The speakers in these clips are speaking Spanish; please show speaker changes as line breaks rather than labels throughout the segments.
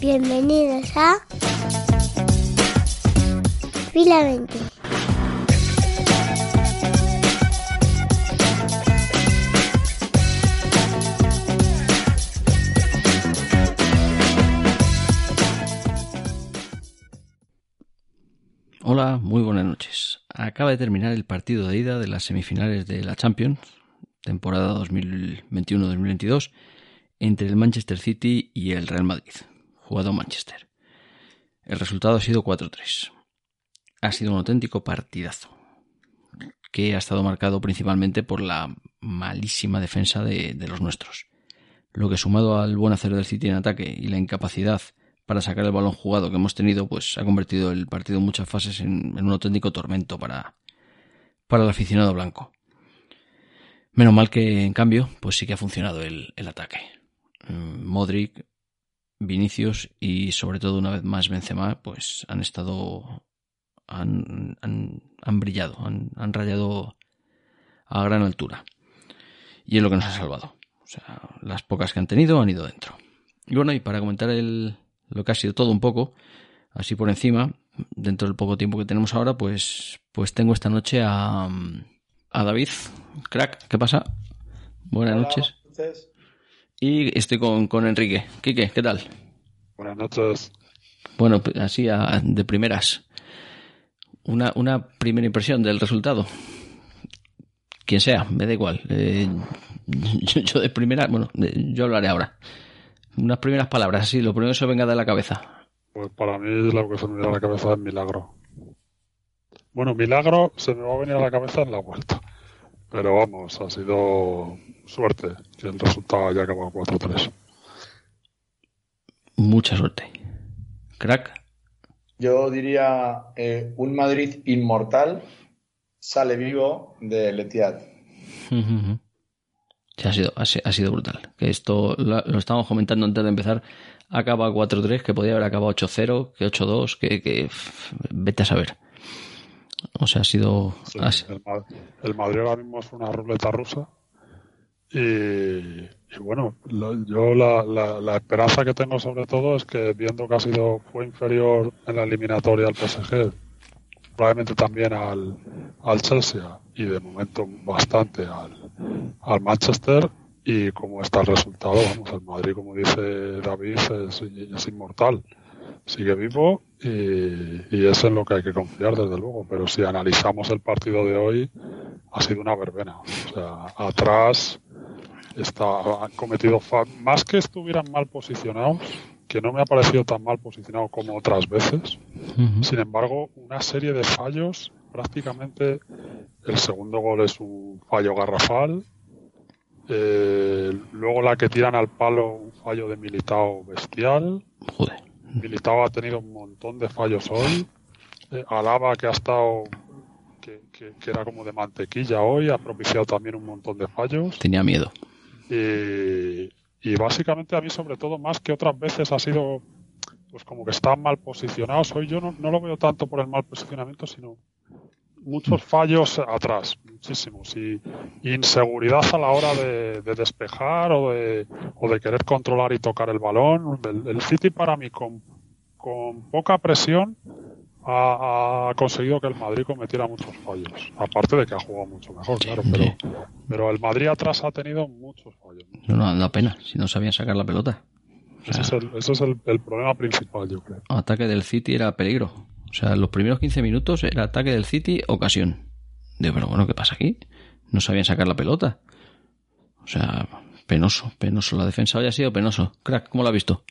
Bienvenidos a Fila 20.
Hola, muy buenas noches. Acaba de terminar el partido de ida de las semifinales de la Champions, temporada 2021-2022, entre el Manchester City y el Real Madrid, jugado Manchester. El resultado ha sido 4-3. Ha sido un auténtico partidazo, que ha estado marcado principalmente por la malísima defensa de, los nuestros. Lo que sumado al buen hacer del City en ataque y la incapacidad para sacar el balón jugado que hemos tenido, pues ha convertido el partido en muchas fases en, en un auténtico tormento para, para el aficionado blanco. Menos mal que, en cambio, pues sí que ha funcionado el, el ataque. Mm, Modric, Vinicius y sobre todo una vez más Benzema, pues han estado, han, han, han brillado, han, han rayado a gran altura. Y es lo que nos ha salvado. O sea, las pocas que han tenido han ido dentro. Y bueno, y para comentar el, lo que ha sido todo un poco, así por encima, dentro del poco tiempo que tenemos ahora, pues, pues tengo esta noche a, a David, crack, ¿qué pasa? Buenas
Hola,
noches. Y estoy con, con Enrique. Quique, ¿qué tal?
Buenas noches.
Bueno, pues así a- de primeras. Una, una primera impresión del resultado. Quien sea, me da igual. Eh, yo, yo de primera, bueno, de- yo hablaré ahora. Unas primeras palabras, así, lo primero que se venga de la cabeza.
Pues para mí lo que se me viene a la cabeza es milagro. Bueno, milagro se me va a venir a la cabeza en la vuelta. Pero vamos, ha sido suerte que el resultado haya acabado 4-3.
Mucha suerte. Crack,
Yo diría eh, un Madrid inmortal sale vivo del Etihad.
Sí, ha sido, ha, si- ha sido brutal. Que esto lo, lo estábamos comentando antes de empezar. Acaba 4-3, que podía haber acabado 8-0, que 8-2, que, que vete a saber. O sea, ha sido.
Sí, el, el Madrid ahora mismo es una ruleta rusa. Y, bueno, lo- yo la, la- la esperanza que tengo sobre todo es que viendo que ha sido fue inferior en la eliminatoria al PSG, probablemente también al, al Chelsea y de momento bastante al, al Manchester y como está el resultado, vamos, el Madrid como dice David es, es inmortal, sigue vivo y, y es en lo que hay que confiar desde luego, pero si analizamos el partido de hoy ha sido una verbena, o sea, atrás está, han cometido más que estuvieran mal posicionados, que no me ha parecido tan mal posicionado como otras veces, sin embargo, una serie de fallos, prácticamente el segundo gol es un fallo garrafal, eh, luego la que tiran al palo, un fallo de Militao bestial,
Joder.
Militao ha tenido un montón de fallos hoy, eh, Alaba que ha estado, que, que- que era como de mantequilla hoy, ha propiciado también un montón de fallos.
Tenía miedo.
Y, y básicamente a mí sobre todo más que otras veces ha sido pues como que están mal posicionados. Hoy yo no, no lo veo tanto por el mal posicionamiento, sino muchos fallos atrás, muchísimos. Y, inseguridad a la hora de, de despejar o de, o de querer controlar y tocar el balón. El, el City para mí con, con poca presión ha, ha conseguido que el Madrid cometiera muchos fallos. Aparte de que ha jugado mucho mejor, claro, pero,
Sí.
pero el Madrid atrás ha tenido muchos fallos.
No, no, da pena, si no sabían sacar la pelota. O
Ese es, el, ese es el, el problema principal, yo creo.
ataque del City era peligro. O sea, los primeros 15 minutos era ataque del City, ocasión. Digo, pero bueno, ¿qué pasa aquí? No sabían sacar la pelota. O sea, penoso, penoso. La defensa hoy ha sido penoso. Crack, ¿cómo lo ha visto?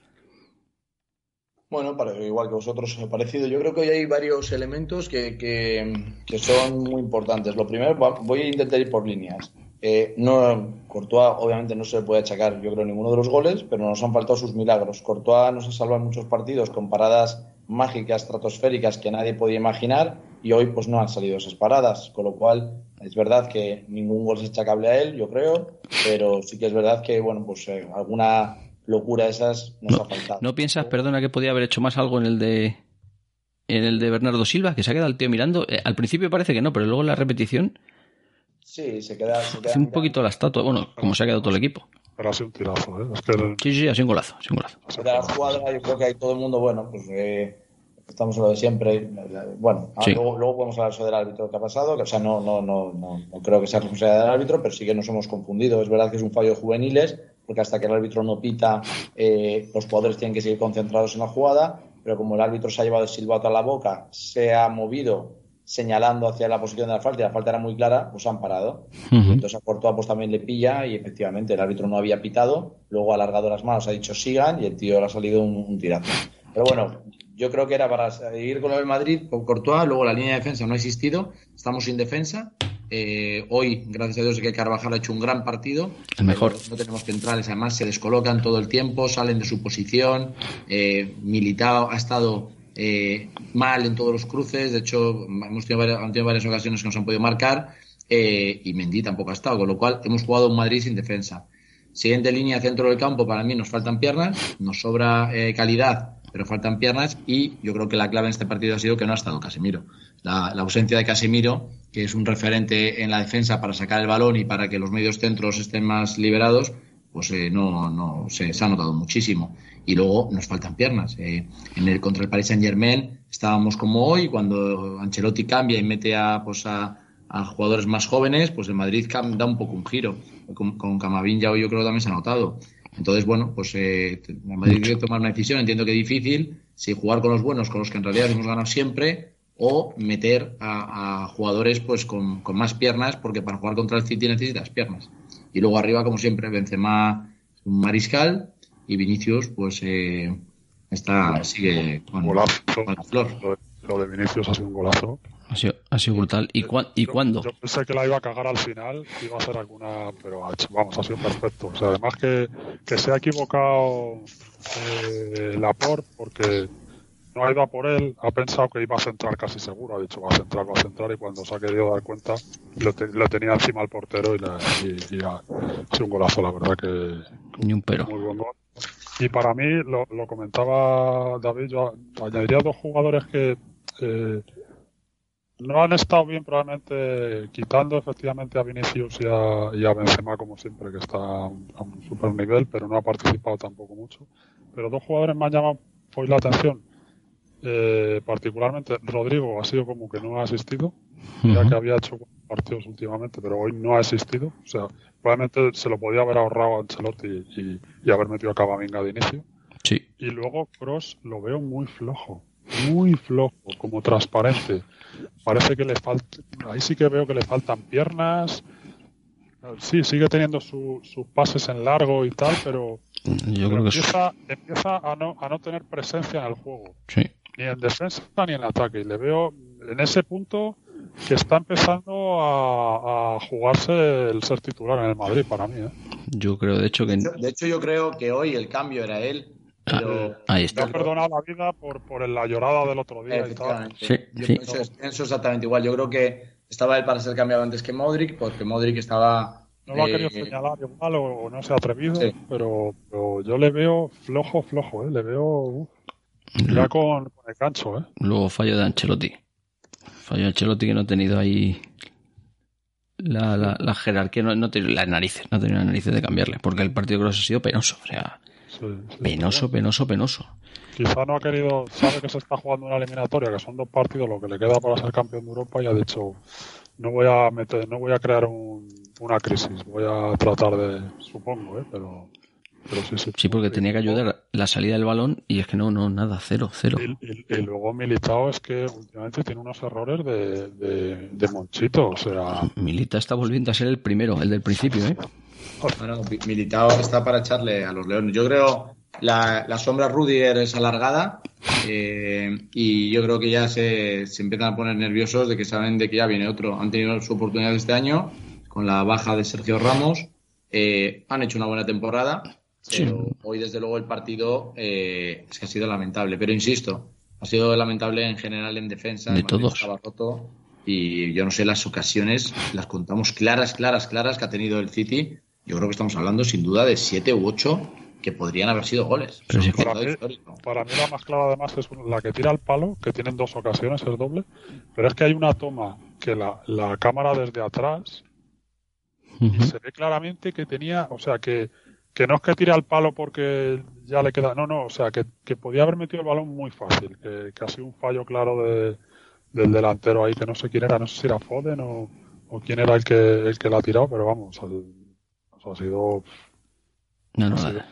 Bueno, para- igual que vosotros he parecido. Yo creo que hoy hay varios elementos que, que- que son muy importantes. Lo primero, voy a intentar ir por líneas. Eh, no, Courtois obviamente no se le puede achacar, yo creo, ninguno de los goles, pero nos han faltado sus milagros. Courtois nos ha salvado en muchos partidos con paradas mágicas, estratosféricas que nadie podía imaginar y hoy pues no han salido esas paradas, con lo cual es verdad que ningún gol es achacable a él, yo creo, pero sí que es verdad que, bueno, pues eh, alguna locura esas nos
no,
ha faltado.
¿No piensas, perdona, que podía haber hecho más algo en el de en el de Bernardo Silva, que se ha quedado el tío mirando? Eh, al principio parece que no, pero luego en la repetición
Sí, se queda. Se queda
hace un poquito la estatua, bueno, como se ha quedado todo el equipo.
Pero ha sido un tirazo, ¿eh? Es que el-
Sí, sí, ha sido un golazo, ha sido un golazo.
de la escuadra, yo creo que hay todo el mundo, bueno, pues eh, estamos en lo de siempre. Bueno, ahora
Sí.
luego, luego podemos hablar sobre el árbitro que ha pasado, que o sea, no, no, no, no, no creo que sea responsabilidad del árbitro, pero sí que nos hemos confundido. Es verdad que es un fallo de juveniles, porque hasta que el árbitro no pita, eh, los jugadores tienen que seguir concentrados en la jugada, pero como el árbitro se ha llevado el silbato a la boca, se ha movido señalando hacia la posición de la falta y la falta era muy clara, pues han parado.
Ujú.
Entonces a Courtois pues también le pilla y efectivamente el árbitro no había pitado, luego ha alargado las manos, ha dicho sigan y el tío le ha salido un, un tirazo. Pero bueno, yo creo que era para seguir con lo del Madrid, con Courtois, luego la línea de defensa no ha existido, estamos sin defensa. Eh, hoy, gracias a Dios, que Carvajal ha hecho un gran partido.
El mejor.
No tenemos centrales, además se descolocan todo el tiempo, salen de su posición. Eh, Militao ha estado eh, mal en todos los cruces, de hecho, hemos tenido varias, han tenido varias ocasiones que nos han podido marcar eh, y Mendy tampoco ha estado, con lo cual hemos jugado un Madrid sin defensa. Siguiente línea, centro del campo, para mí nos faltan piernas, nos sobra eh, calidad, pero faltan piernas y yo creo que la clave en este partido ha sido que no ha estado Casemiro. La, ausencia de Casemiro, que es un referente en la defensa para sacar el balón y para que los medios centros estén más liberados, pues eh, no, no se, se ha notado muchísimo. Y luego nos faltan piernas. Eh, en el contra el Paris Saint Germain estábamos como hoy, cuando Ancelotti cambia y mete a, pues a, jugadores más jóvenes, pues el Madrid da un poco un giro. Con, con Camavinga hoy yo creo que también se ha notado. Entonces, bueno, pues eh, Madrid tiene que tomar una decisión, entiendo que difícil, si jugar con los buenos, con los que en realidad hemos ganado siempre, o meter a, a jugadores pues con, con más piernas, porque para jugar contra el City necesitas piernas. Y luego arriba, como siempre, Benzema, un mariscal, y Vinicius, pues eh, está, sigue con,
golazo.
con la flor.
Lo de, lo de Vinicius ha sido un golazo.
Ha sido, ha sido brutal. ¿Y, cuán- ¿y
Yo-
cuándo?
Yo pensé que la iba a cagar al final, iba a hacer alguna, pero ha hecho- vamos, ha sido perfecto. O sea, además que, que se ha equivocado eh, Laporte porque no ha ido a por él, ha pensado que iba a centrar casi seguro, ha dicho va a centrar, va a centrar y cuando se ha querido dar cuenta lo, te- lo tenía encima el portero y, la- y- y ha, ha sido un golazo, la verdad que
Ni un pero.
muy buen gol. Y para mí, lo, lo comentaba David, yo añadiría dos jugadores que eh, no han estado bien probablemente quitando efectivamente a Vinicius y a, y a Benzema como siempre, que está a un, super nivel, pero no ha participado tampoco mucho. Pero dos jugadores me han llamado hoy la atención. Eh, particularmente Rodrigo ha sido como que no ha asistido, ya que había hecho partidos últimamente, pero hoy no ha asistido. O sea, probablemente se lo podía haber ahorrado a Ancelotti y, y haber metido a Camavinga de inicio.
Sí.
Y luego Cross lo veo muy flojo, muy flojo, como transparente. Parece que le falta, ahí sí que veo que le faltan piernas. Sí, sigue teniendo su- sus pases en largo y tal, pero,
Yo
pero
creo que es...
empieza, empieza a, no, a no tener presencia en el juego,
Sí.
ni en defensa ni en ataque. Y le veo en ese punto que está empezando a, a jugarse el ser titular en el Madrid para mí. ¿eh?
Yo creo, de hecho, que...
De hecho, yo creo que hoy el cambio era él, pero...
Ah, ahí
Me
está.
ha perdonado la vida por, por la llorada del otro día y tal.
Sí,
Yo
sí.
Pienso, pienso exactamente igual. Yo creo que estaba él para ser cambiado antes que Modric, porque Modric estaba.
No lo ha
eh,
querido señalar igual o, o no se ha atrevido,
Sí.
pero, pero yo le veo flojo, flojo, ¿eh? le veo uf, ya con, con el gancho. ¿eh?
Luego fallo de Ancelotti. Fallo de Ancelotti que no ha tenido ahí la, la, la jerarquía, no, no tenido las narices, no ha tenido las narices de cambiarle, porque el partido creo que ha sido penoso, o sea,
Sí, sí.
penoso, penoso, penoso.
Quizá no ha querido, sabe que se está jugando una eliminatoria, que son dos partidos lo que le queda para ser campeón de Europa y ha dicho no voy a meter, no voy a crear un- una crisis, voy a tratar de, supongo, ¿eh? pero, pero sí, sí.
Sí, porque tenía que ayudar la salida del balón y es que no, no, nada, cero, cero.
Y, y- y luego Militao es que últimamente tiene unos errores de, de, de monchito, o sea,
Milita está volviendo a ser el primero, el del principio, ¿eh?
Bueno, Militao está para echarle a los leones. Yo creo la, la sombra Rudiger es alargada eh, y yo creo que ya se, se empiezan a poner nerviosos de que saben de que ya viene otro. Han tenido su oportunidad este año, con la baja de Sergio Ramos. Eh, han hecho una buena temporada, pero hoy desde luego el partido eh, es que ha sido lamentable. Pero insisto, ha sido lamentable en general en defensa.
De todos.
estaba roto y yo no sé las ocasiones, las contamos claras, claras, claras que ha tenido el City. Yo creo que estamos hablando sin duda de siete u ocho que podrían haber sido goles.
Pero
Para mí,
histórico.
para mí la más clara además es la que tira al palo, que tienen dos ocasiones, es doble, pero es que hay una toma que la, la cámara desde atrás y se ve claramente que tenía, o sea, que, que no es que tire al palo porque ya le queda, no, no, o sea, que, que podía haber metido el balón muy fácil, que, que ha sido un fallo claro de, del delantero ahí, que no sé quién era, no sé si era Foden o, o quién era el que, el que la ha tirado, pero vamos, o sea, ha sido
No, no, nada.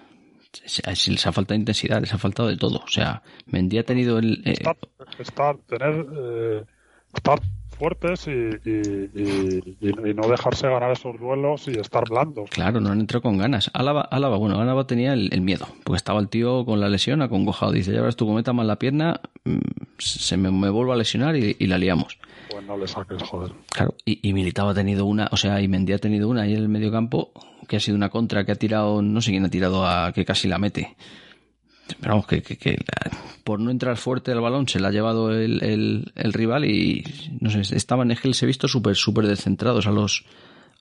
Sí, sí, les ha faltado intensidad, les ha faltado de todo. O sea, Mendy ha tenido el. eh,
estar, estar tener eh, estar fuertes y, y, y- y- y no dejarse ganar esos duelos y estar blandos.
Claro, no han entrado con ganas. Álava, Álava bueno, Álava tenía el, el miedo, porque estaba el tío con la lesión acongojado. Dice, ya verás tú, cometa mal la pierna, mm, se me, me vuelvo a lesionar y, la liamos.
Pues no le saques, joder.
Claro, y, y Militao ha tenido una, o sea, y Mendy ha tenido una ahí en el medio campo, que ha sido una contra que ha tirado, no sé quién ha tirado a que casi la mete. Pero vamos, que, que- que la- por no entrar fuerte al balón se la ha llevado el, el- el rival y, no sé, estaban, es que les he visto súper, súper descentrados a los,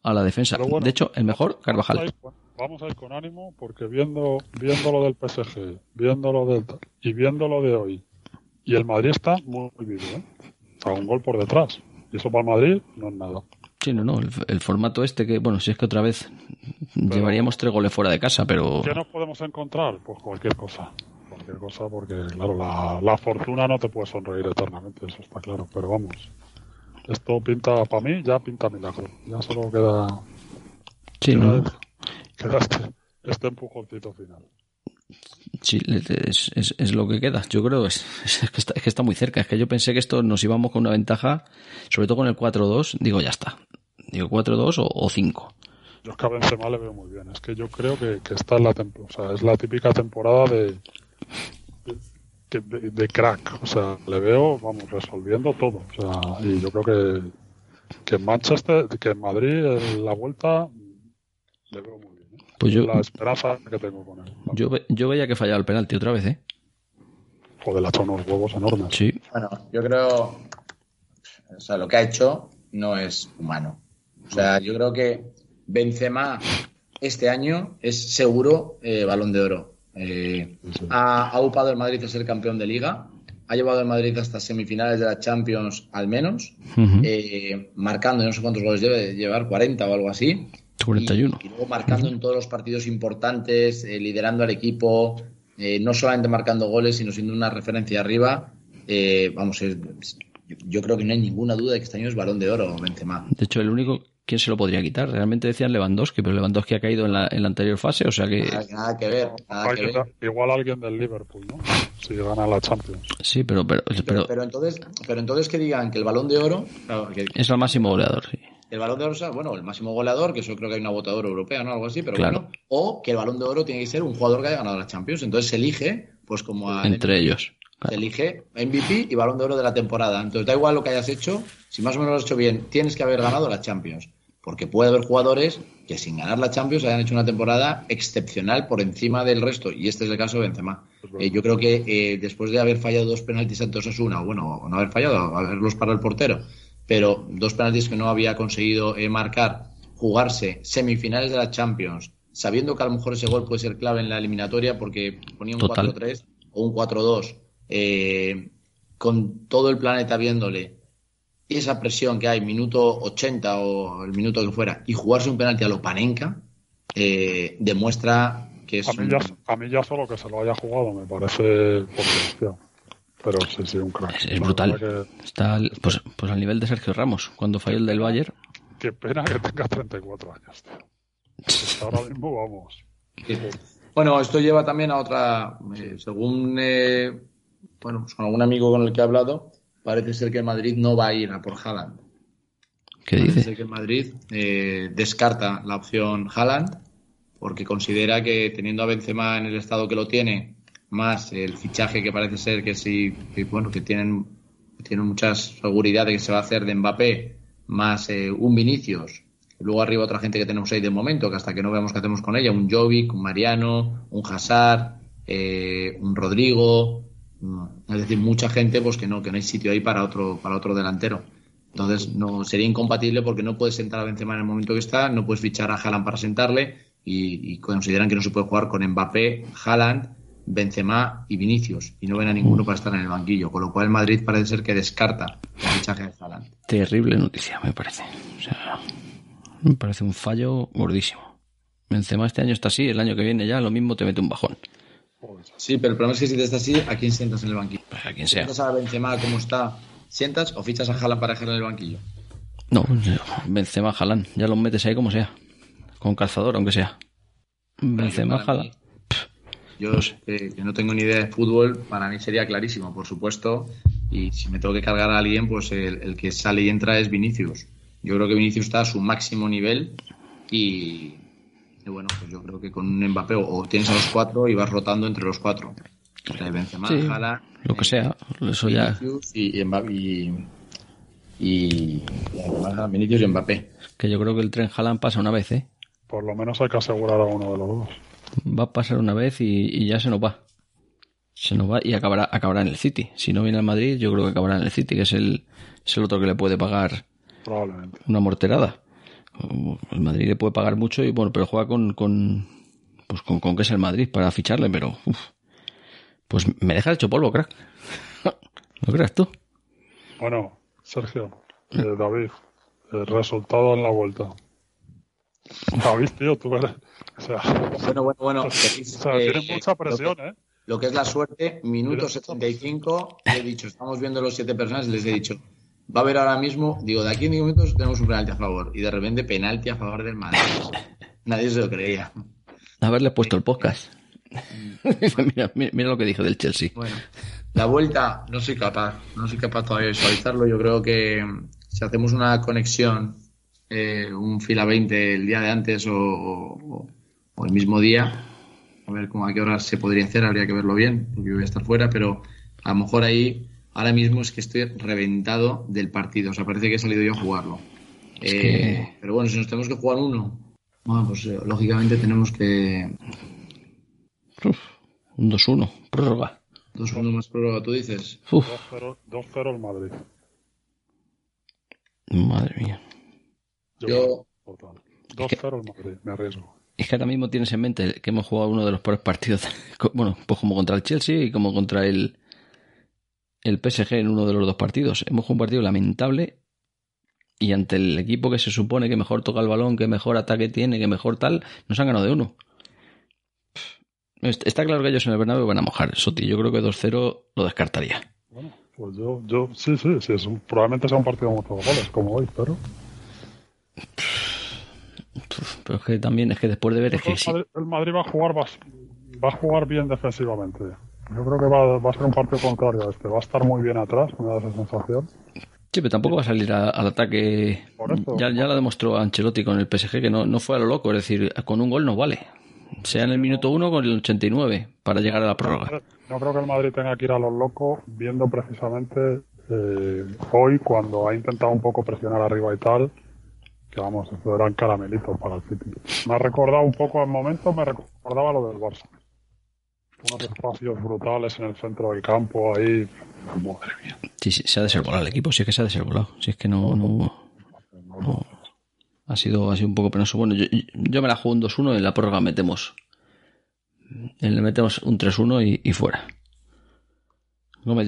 a la defensa.
Bueno,
de hecho, el mejor,
Vamos a,
Carvajal.
con- vamos a ir con ánimo porque viendo, viendo lo del PSG, viendo lo del y viendo lo de hoy, y el Madrid está muy vivo, ¿eh? Un gol por detrás. Y eso para el Madrid no es nada.
Sí, no, no, el, el formato este que, bueno, si es que otra vez llevaríamos tres goles fuera de casa, pero
¿Qué nos podemos encontrar? Pues cualquier cosa. Cualquier cosa, porque, claro, la, la fortuna no te puede sonreír eternamente, eso está claro. Pero vamos, esto pinta, para mí, ya pinta milagro. Ya solo queda,
sí,
queda,
no,
queda este, este empujoncito final.
Sí, es, es, es lo que queda. Yo creo es, que está, es que está muy cerca. Es que yo pensé que esto nos íbamos con una ventaja, sobre todo con el 4-2. Digo, ya está. Digo, 4-2 o, o 5.
Yo es que a le veo muy bien. Es que yo creo que, esta es la o sea, es la típica temporada de, de, de- de crack. O sea, le veo, vamos, resolviendo todo. O sea, y yo creo que, que en Manchester, que en Madrid, la vuelta, le veo muy bien.
Pues yo,
La esperanza que tengo con él.
yo, ve- yo veía que fallaba el penalti otra vez, ¿eh?
Joder, le ha unos huevos enormes.
Sí.
Bueno, yo creo, o sea, lo que ha hecho no es humano. O sea, yo creo que Benzema este año es seguro eh, balón de oro. Eh, ha, ha upado el Madrid a ser campeón de liga, ha llevado el Madrid hasta semifinales de la Champions al menos, eh, marcando, no sé cuántos goles debe de llevar, 40 o algo así.
41.
Y, y luego marcando en todos los partidos importantes, eh, liderando al equipo, eh, no solamente marcando goles, sino siendo una referencia arriba. Eh, vamos, es- yo, yo creo que no hay ninguna duda de que este año es balón de oro Benzema.
De hecho, el único, ¿quién se lo podría quitar? Realmente decían Lewandowski, pero Lewandowski ha caído en la, en la anterior fase, o sea que
Nada, nada que ver, nada que
Alguien
ver.
igual alguien del Liverpool, ¿no? Si gana la Champions.
sí, pero, pero,
Pero,
pero
pero entonces, pero entonces que digan que el balón de oro, claro, que
es el máximo goleador, sí.
El balón de oro sea, bueno, el máximo goleador, que eso creo que hay una votadora europea, ¿no? Algo así, pero
Claro.
bueno. O que el balón de oro tiene que ser un jugador que haya ganado la Champions. Entonces se elige, pues como a
Entre ellos.
Se elige MVP y balón de oro de la temporada. Entonces da igual lo que hayas hecho, si más o menos lo has hecho bien, tienes que haber ganado la Champions. Porque puede haber jugadores que sin ganar la Champions hayan hecho una temporada excepcional por encima del resto. Y este es el caso de Benzema. Eh, yo creo que eh, después de haber fallado dos penaltis ante Osasuna, o bueno, o no haber fallado, haberlos parado el portero, pero dos penaltis que no había conseguido eh, marcar, jugarse semifinales de la Champions, sabiendo que a lo mejor ese gol puede ser clave en la eliminatoria porque ponía un
Total.
4-3 o un 4-2, eh, con todo el planeta viéndole, y esa presión que hay, minuto 80 o el minuto que fuera, y jugarse un penalti a lo Panenka, eh, demuestra que es
A mí,
un-
ya, a mí ya solo que se lo haya jugado me parece potencial. Pero sí, sí, un crack.
Es, brutal.
que-
Está al- pues, pues al nivel de Sergio Ramos, cuando falló el del Bayern.
Qué pena que tenga 34 años, tío. Porque ahora mismo vamos.
Bueno, esto lleva también a otra, eh, según eh, bueno, pues con algún amigo con el que he hablado, parece ser que el Madrid no va a ir a por Haaland.
¿Qué
Parece
dice?
ser que el Madrid eh, descarta la opción Haaland porque considera que teniendo a Benzema en el estado que lo tiene, más el fichaje que parece ser que sí, bueno, que tienen, tienen mucha seguridad de que se va a hacer de Mbappé, más eh, un Vinicius Luego arriba otra gente que tenemos ahí de momento, que hasta que no veamos qué hacemos con ella, un Jovic, un Mariano, un Hazard, eh, un Rodrigo, mm, es decir, mucha gente pues que no, que no hay sitio ahí para otro, para otro delantero. Entonces no sería incompatible porque no puedes sentar a Benzema en el momento que está, no puedes fichar a Haaland para sentarle y, y consideran que no se puede jugar con Mbappé, Haaland, Benzema y Vinicius y no ven a ninguno para estar en el banquillo, con lo cual el Madrid parece ser que descarta el fichaje de Haaland.
Terrible noticia, me parece. O sea, me parece un fallo gordísimo. Benzema este año está así, el año que viene ya lo mismo te mete un bajón.
Sí, pero el problema es que si te está así, ¿a quién sientas en el banquillo?
Pues a quien sea.
¿Sientas a Benzema como está? ¿Sientas o fichas a Haaland para dejarlo en el banquillo?
No, Benzema, Haaland, ya los metes ahí como sea. Con calzador, aunque sea. Benzema, Haaland.
Yo, eh, que no tengo ni idea de fútbol, para mí sería clarísimo, por supuesto. Y si me tengo que cargar a alguien, pues el, el que sale y entra es Vinicius. Yo creo que Vinicius está a su máximo nivel y, y bueno, pues yo creo que con un Mbappé o, tienes a los cuatro y vas rotando entre los cuatro. Benzema,
Sí,
Haaland,
Lo que
eh,
sea, eso ya.
Vinicius y, y, Mbappé- y, y- y además Vinicius y Mbappé.
Que yo creo que el tren Haaland pasa una vez, ¿eh?
Por lo menos hay que asegurar a uno de los dos.
Va a pasar una vez y, y ya se nos va. Se nos va y acabará, acabará en el City. Si no viene al Madrid, yo creo que acabará en el City, que es el, es el otro que le puede pagar
Probablemente.
una morterada. El Madrid le puede pagar mucho y bueno, pero juega con, con pues con, con que es el Madrid para ficharle, pero uf. pues me deja hecho polvo, crack. ¿No creas tú?
Bueno, Sergio, eh, David, el resultado en la vuelta. David, tío, tú eres. O sea,
Bueno, bueno, bueno.
o sea,
eh,
tienes mucha
lo que-
presión, ¿eh?
Lo que es la suerte, minuto 75, he dicho, estamos viendo los siete personas y les he dicho, va a haber ahora mismo, digo, de aquí en 10 minutos tenemos un penalti a favor. Y de repente penalti a favor del Madrid. Nadie se lo creía.
Haberle puesto el podcast. Mira, mira, mira lo que dijo del Chelsea.
Bueno, la vuelta no soy capaz, no soy capaz todavía de visualizarlo. Yo creo que si hacemos una conexión, eh, un fila 20 el día de antes o, o- o el mismo día, a ver cómo a qué hora se podría hacer, habría que verlo bien, porque yo voy a estar fuera, pero a lo mejor ahí, ahora mismo es que estoy reventado del partido, o sea, parece que he salido yo a jugarlo.
Es
Eh,
que-
Pero bueno, si nos tenemos que jugar uno, bueno, pues eh, lógicamente tenemos que...
Uf, un 2-1, prórroga.
Dos segundos más prórroga, tú dices.
Uf,
2-0 2-0 el Madrid.
madre mía.
Yo-
Total. 2-0 el Madrid, me arriesgo.
Es que ahora mismo tienes en mente que hemos jugado uno de los peores partidos. Bueno, pues como contra el Chelsea y como contra el, el PSG en uno de los dos partidos. Hemos jugado un partido lamentable y ante el equipo que se supone que mejor toca el balón, que mejor ataque tiene, que mejor tal, nos han ganado de uno. Est- Está claro que ellos en el Bernabéu van a mojar. Soti, yo creo que 2-0 lo descartaría.
Bueno, pues yo, yo sí, sí, sí, es un- probablemente sea un partido de muchos goles, como hoy, pero.
Pero es que también, es que después de ver, es que
el,
sí.
Madrid, el Madrid va a jugar va a jugar bien defensivamente. Yo creo que va, va a ser un partido contrario a este. Va a estar muy bien atrás, me da esa sensación.
Sí, pero tampoco va a salir a- al ataque.
Por eso.
Ya, ya lo demostró Ancelotti con el PSG, que no, no fue a lo loco. Es decir, con un gol no vale. Sea en el minuto 1 con el 89 para llegar a la prórroga.
No creo que el Madrid tenga que ir a los locos viendo precisamente eh, hoy cuando ha intentado un poco presionar arriba y tal. Que vamos, eso eran caramelitos para el City. Me ha recordado un poco al momento, me recordaba lo del Barça. Unos espacios brutales en el centro del campo ahí. Madre mía.
Sí, sí, se ha desarbolado el equipo. Si es que se ha desarbolado. Si es que no. no, no. Ha, sido, ha sido un poco penoso. Bueno, yo, yo me la juego un 2-1 y en la prórroga metemos. Le metemos un 3-1 y, y fuera.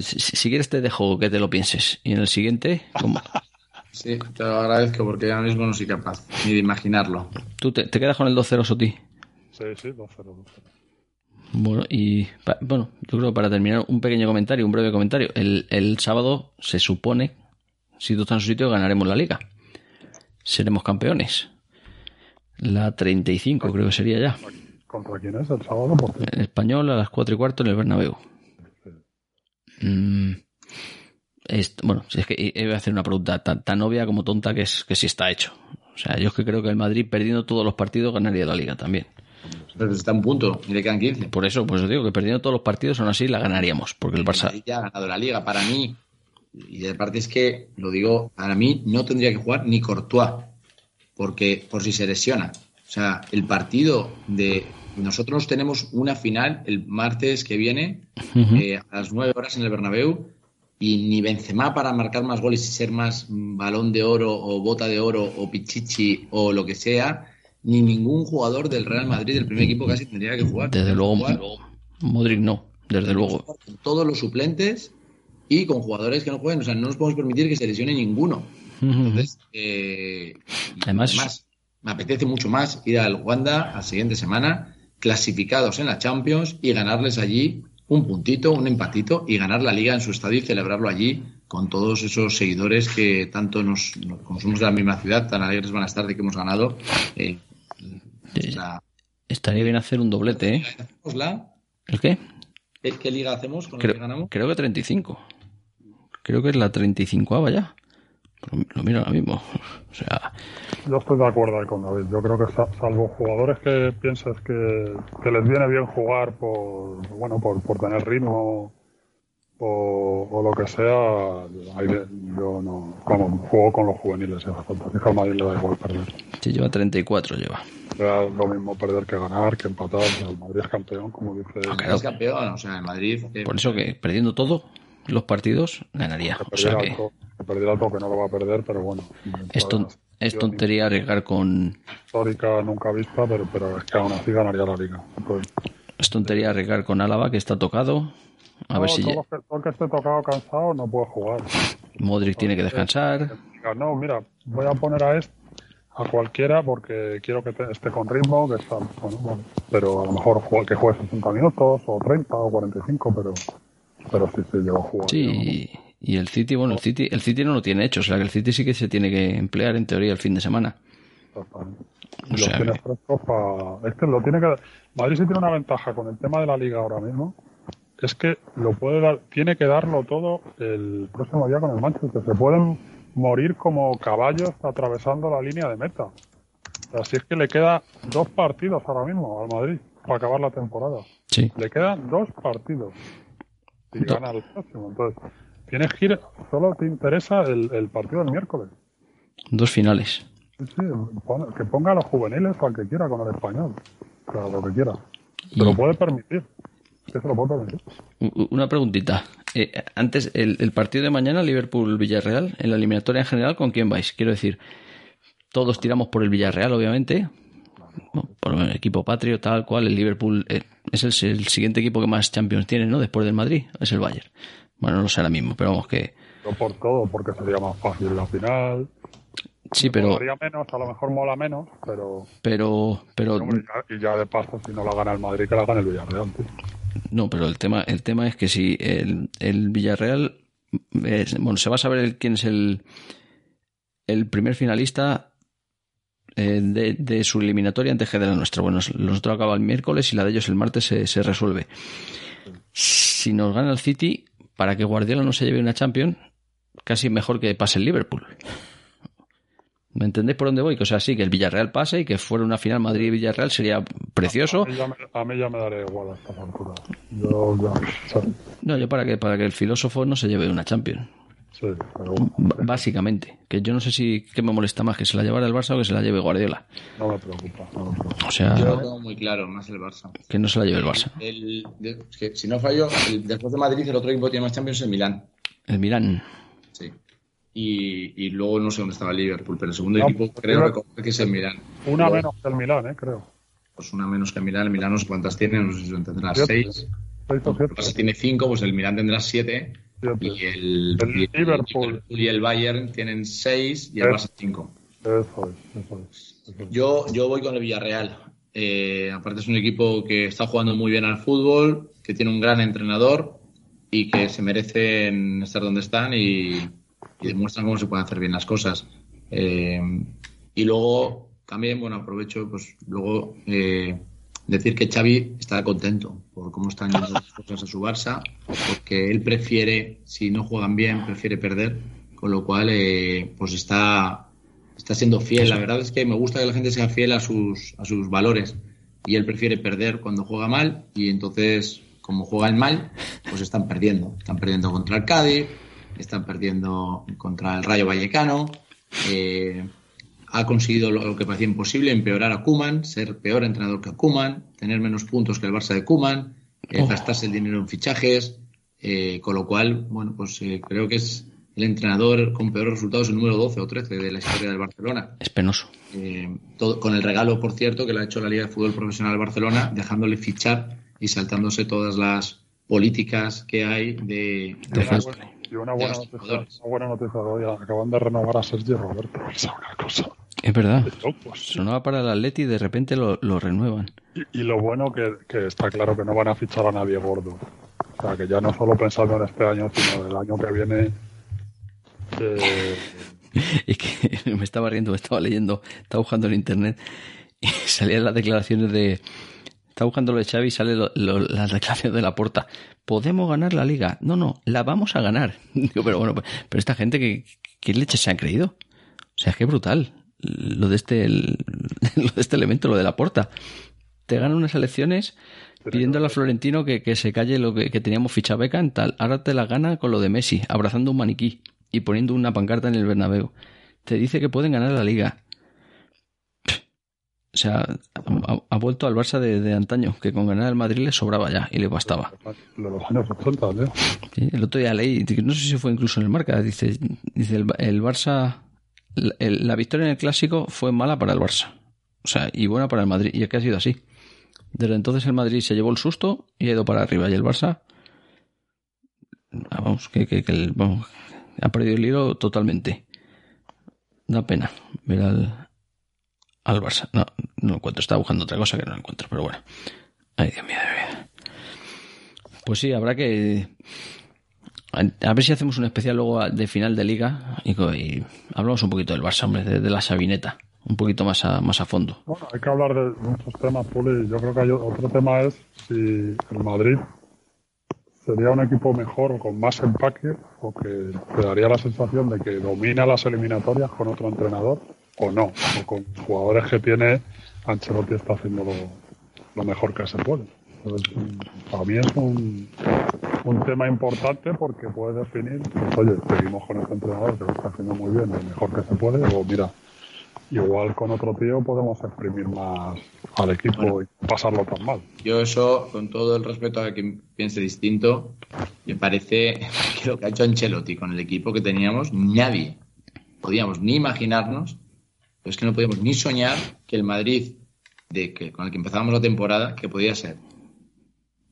Si, si quieres te dejo que te lo pienses. Y en el siguiente, como,
Sí, te lo agradezco porque ahora mismo no soy capaz ni de imaginarlo.
tú te, te quedas con el 2-0, Soti.
Sí, sí, 2-0. 2-0.
Bueno, y pa- bueno, yo creo que para terminar un pequeño comentario, un breve comentario. El, el sábado se supone, si tú estás en su sitio, ganaremos la liga. Seremos campeones. La 35 creo que sería ya.
¿Contra quién es el sábado?
El español a las 4 y cuarto en el Bernabéu. Mm, es- bueno, si es que voy a hacer una pregunta tan, tan obvia como tonta que es que sí está hecho. O sea, yo es que creo que el Madrid perdiendo todos los partidos ganaría la liga también.
Pero está un punto y le quedan 15.
Por eso, pues os digo que perdiendo todos los partidos aún así la ganaríamos, porque el Barça
Madrid ya ha ganado la liga. Para mí, y aparte es que, lo digo, para mí no tendría que jugar ni Courtois. porque por si se lesiona. O sea, el partido de nosotros tenemos una final el martes que viene eh, a las 9 horas en el Bernabéu y ni Benzema para marcar más goles y ser más balón de oro o bota de oro o pichichi o lo que sea, ni ningún jugador del Real Madrid del primer equipo casi tendría que jugar.
Desde luego, Modric no, desde luego.
Todos los suplentes y con jugadores que no jueguen, o sea, no nos podemos permitir que se lesione ninguno. Entonces, eh, además, me apetece mucho más ir al Wanda la siguiente semana, clasificados en la Champions y ganarles allí un puntito, un empatito y ganar la liga en su estadio y celebrarlo allí con todos esos seguidores que tanto nos, como somos de la misma ciudad, tan alegres van a estar de que hemos ganado. Eh,
Estaría bien hacer un doblete, ¿eh? ¿El qué?
¿Qué, liga hacemos con
creo,
que ganamos?
Creo que 35. Creo que es la 35 ya. Lo, miro ahora mismo. O sea.
Yo estoy de acuerdo con David. Yo creo que salvo jugadores que pienses que, que les viene bien jugar por bueno por, por tener ritmo o, lo que sea, yo no. Como juego con los juveniles, si hace falta. Fija Madrid le da igual perder.
Sí, lleva 34, lleva.
Lo mismo perder que ganar, que empatar. El Madrid es campeón, como dice.
No, es campeón, o sea, el Madrid.
Eh, por eso que perdiendo todo los partidos, ganaría.
o sea que... perder algo que no lo va a perder, pero bueno.
Esto, es tontería arriesgar con.
Histórica nunca vista, pero, pero es que aún así ganaría la liga.
Es tontería arriesgar con Álava, que está tocado. A ver si.
Todo que, que esté tocado cansado no puede jugar.
Modric tiene que descansar.
No, mira, voy a poner a este a cualquiera porque quiero que esté con ritmo, que está, bueno, pero a lo mejor que juegue 60 minutos o 30 o 45, pero pero sí se llegó a jugar.
Sí, y el City, bueno, el City, el City no lo tiene hecho, o sea que el City sí que se tiene que emplear en teoría el fin de semana.
O sea, tiene para... Este lo tiene que... Madrid sí tiene una ventaja con el tema de la liga ahora mismo, es que lo puede dar, tiene que darlo todo el próximo día con el Manchester. Se pueden morir como caballos atravesando la línea de meta. Así es que le queda dos partidos ahora mismo al Madrid para acabar la temporada.
Sí.
Le quedan dos partidos. Y gana el próximo. Entonces, tienes que ir, solo te interesa el, partido del miércoles.
Dos finales.
Sí, sí, que ponga a los juveniles al que quiera con el español. O sea, lo que quiera. Se lo puede permitir. Se lo puede permitir.
Una preguntita. Eh, antes, el, partido de mañana, Liverpool-Villarreal, en la eliminatoria en general, ¿con quién vais? Quiero decir, todos tiramos por el Villarreal, obviamente. Por el equipo patrio, tal cual. El Liverpool eh, es el, el, siguiente equipo que más Champions tiene, ¿no? Después del Madrid. Es el Bayern. Bueno, no lo sé ahora mismo, pero vamos que.
No por todo, porque sería más fácil la final.
Sí, pero.
menos, a lo mejor mola menos, pero.
Pero. pero...
y, ya, de paso, si no la gana el Madrid, que la gane el Villarreal.
No, pero el tema, el tema es que si el, el Villarreal. bueno, se va a saber quién es el, el primer finalista eh, de, de, su eliminatoria antes que de la nuestra. Bueno, nosotros acaba el miércoles y la de ellos el martes se, se resuelve. Si nos gana el City, para que Guardiola no se lleve una Champions, casi mejor que pase el Liverpool. ¿Me entendéis por dónde voy? Que, o sea, sí, que el Villarreal pase y que fuera una final Madrid-Villarreal sería precioso.
A mí, ya me, daré igual a esta altura. Yo,
no, yo para que, para que el filósofo no se lleve una Champions.
Sí.
Básicamente. Que yo no sé si qué me molesta más, que se la llevara el Barça o que se la lleve Guardiola.
No me preocupa. No me preocupa.
O sea,
yo lo tengo muy claro, más el Barça.
Que no se la lleve el Barça.
El, que, si no fallo, después de Madrid, el otro equipo que tiene más Champions es el Milán.
El Milán.
Sí. Y, y, luego no sé dónde estaba el Liverpool, pero el segundo equipo creo que es el Milán.
Una menos que el Milán, ¿eh? creo.
Pues una menos que el Milán. El Milán no sé cuántas tiene, no sé si tendrá seis. El Barça tiene cinco, pues el Milán tendrá siete. Y el, Liverpool y el Bayern tienen seis y el Barça cinco.
Eso es, eso
es, Yo, yo voy con el Villarreal. Eh, aparte es un equipo que está jugando muy bien al fútbol, que tiene un gran entrenador y que se merecen estar donde están y, y demuestran cómo se pueden hacer bien las cosas. Eh, y luego también, bueno, aprovecho, pues luego eh, decir que Xavi está contento por cómo están las cosas a su Barça, porque él prefiere, si no juegan bien, prefiere perder, con lo cual eh, pues está, está siendo fiel. La verdad es que me gusta que la gente sea fiel a sus, a sus valores y él prefiere perder cuando juega mal y entonces, como juegan mal, pues están perdiendo. Están perdiendo contra el Cádiz, están perdiendo contra el Rayo Vallecano. Eh, ha conseguido lo que parecía imposible, empeorar a Kuman, ser peor entrenador que Kuman, tener menos puntos que el Barça de Kuman, eh, gastarse el dinero en fichajes, eh, con lo cual, bueno, pues eh, creo que es el entrenador con peores resultados, el número 12 o 13 de la historia del Barcelona.
Es penoso.
todo, con el regalo, por cierto, que le ha hecho la Liga de Fútbol Profesional del Barcelona, dejándole fichar y saltándose todas las políticas que hay de,
y una buena, noticia, una buena noticia hoy. Acaban de renovar a Sergio Roberto. Es una cosa.
Es verdad. Sonaba para el Atleti y de repente lo, lo renuevan.
Y, lo bueno que, que, está claro que no van a fichar a nadie gordo. O sea, que ya no solo pensando en este año, sino el año que viene.
Eh... es que me estaba riendo, me estaba leyendo, estaba buscando en internet y salían las declaraciones de Está buscando lo de Xavi y sale la declaración de la porta. Podemos ganar la liga. No, no, la vamos a ganar. Digo, pero bueno, pues, pero esta gente que, ¿qué leche se han creído? O sea, es que brutal. Lo de este, lo de este elemento, lo de la porta. Te ganan unas elecciones pidiéndole a Florentino que, se calle lo que, que teníamos ficha beca en tal. Ahora te la gana con lo de Messi, abrazando un maniquí y poniendo una pancarta en el Bernabéu. Te dice que pueden ganar la liga. O sea, ha, vuelto al Barça de, antaño, que con ganar el Madrid le sobraba ya y le bastaba.
los años 80,
el otro día leí, no sé si fue incluso en el marca, dice, dice el, Barça, la victoria en el clásico fue mala para el Barça. O sea, y buena para el Madrid. Y es que ha sido así. Desde entonces el Madrid se llevó el susto y ha ido para arriba. Y el Barça, ah, vamos, que, que, ha perdido el hilo totalmente. Da pena ver al, al Barça. No, no lo encuentro. Estaba buscando otra cosa que no lo encuentro, pero bueno. Ay, Dios mío, Dios mío. Pues sí, habrá que. A ver si hacemos un especial luego de final de liga y, hablamos un poquito del Barça, hombre, de, la Sabineta, un poquito más a, más a fondo.
Bueno, hay que hablar de muchos temas, Puli. Yo creo que hay otro tema es si el Madrid sería un equipo mejor o con más empaque o que te daría la sensación de que domina las eliminatorias con otro entrenador o no, o con jugadores que tiene, Ancelotti está haciendo lo, mejor que se puede. Para mí es un, un, tema importante porque puede definir, pues, oye, seguimos con este entrenador que lo está haciendo muy bien, lo mejor que se puede, o mira, igual con otro tío podemos exprimir más al equipo y pasarlo tan mal.
Yo eso, con todo el respeto a quien piense distinto, me parece que lo que ha hecho Ancelotti con el equipo que teníamos, nadie podíamos ni imaginarnos es que no podíamos ni soñar que el Madrid, de que, con el que empezábamos la temporada, que podía ser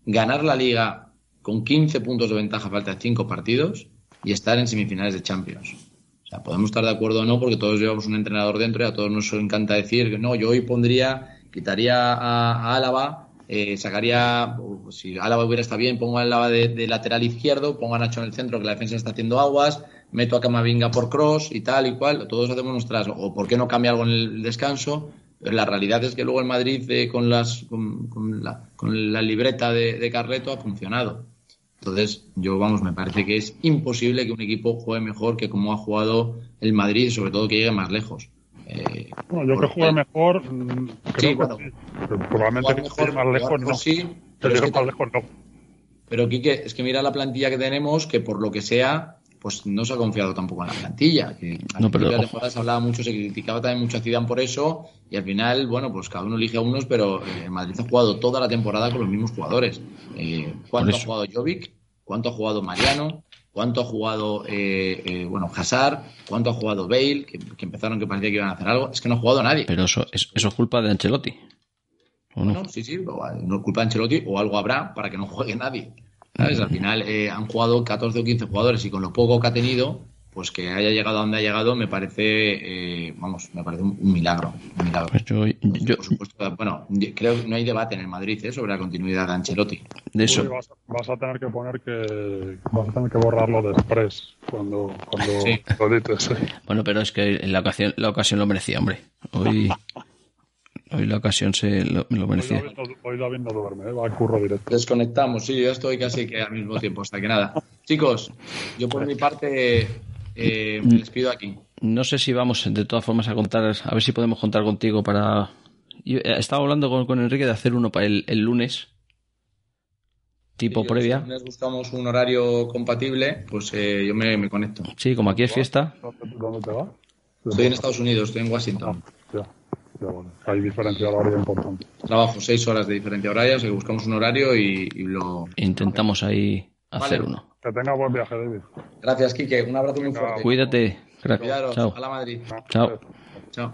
ganar la liga con 15 puntos de ventaja, falta de 5 partidos, y estar en semifinales de Champions. O sea, podemos estar de acuerdo o no, porque todos llevamos un entrenador dentro y a todos nos encanta decir que no, yo hoy pondría, quitaría a, Álava, eh, sacaría, si Álava hubiera estado bien, pongo a Álava de, lateral izquierdo, pongo a Nacho en el centro, que la defensa está haciendo aguas, meto a Camavinga por cross y tal y cual, todos hacemos nuestras, o por qué no cambia algo en el descanso, pero la realidad es que luego el Madrid eh, con, las, con, la, libreta de, Carleto ha funcionado. Entonces, yo, vamos, me parece que es imposible que un equipo juegue mejor que como ha jugado el Madrid, sobre todo que llegue más lejos.
Eh, bueno, yo que juegue mejor, mm, creo que probablemente que mejor, más lejos no.
Sí, pero, es que, lejos no. Pero Quique, es que mira la plantilla que tenemos, que por lo que sea, pues no se ha confiado tampoco en la plantilla. Que no, pero, la temporada se hablaba mucho, se criticaba también mucho a Zidane por eso, y al final, bueno, pues cada uno elige a unos, pero eh, Madrid ha jugado toda la temporada con los mismos jugadores. Eh, ¿Cuánto ha jugado Jovic? ¿Cuánto ha jugado Mariano? ¿Cuánto ha jugado, eh, eh, bueno, Hazard? ¿Cuánto ha jugado Bale? Que, empezaron que parecía que iban a hacer algo. Es que no ha jugado nadie.
Pero eso es, eso es culpa de Ancelotti.
no? sí, sí, no es culpa de Ancelotti o algo habrá para que no juegue nadie. Al final eh, han jugado 14 o 15 jugadores y con lo poco que ha tenido, pues que haya llegado a donde ha llegado me parece, eh, vamos, me parece un, milagro. Un milagro.
Pues
por supuesto, bueno, creo que no hay debate en el Madrid ¿eh? sobre la continuidad de Ancelotti.
De eso.
vas, a, tener que poner que vas a tener que borrarlo después cuando, cuando lo dices.
Bueno, pero es que la ocasión, la ocasión lo merecía, hombre. Hoy Hoy la ocasión se lo, lo merecía.
Hoy David no duerme, ¿eh? va al curro directo.
Desconectamos, sí, yo estoy casi que al mismo tiempo, hasta que nada. Chicos, yo por mi parte eh, me despido aquí.
No sé si vamos de todas formas a contar, a ver si podemos contar contigo para... Eh, estaba hablando con, Enrique de hacer uno para el, lunes, tipo previa. Si
lunes buscamos un horario compatible, pues yo me, conecto.
Sí, como aquí es fiesta.
¿Dónde te va?
Estoy en Estados Unidos, estoy en Washington.
Ya, bueno. Hay diferencia horaria importante.
Trabajo seis horas de diferencia horaria, o sea que buscamos un horario y, y lo...
Intentamos ahí hacer
Vale.
uno.
Que tenga buen viaje, David.
Gracias, Quique. Un abrazo muy fuerte.
Cuídate, crack.
Cuidaros.
Chao.
A la Madrid.
Chao.
Chao.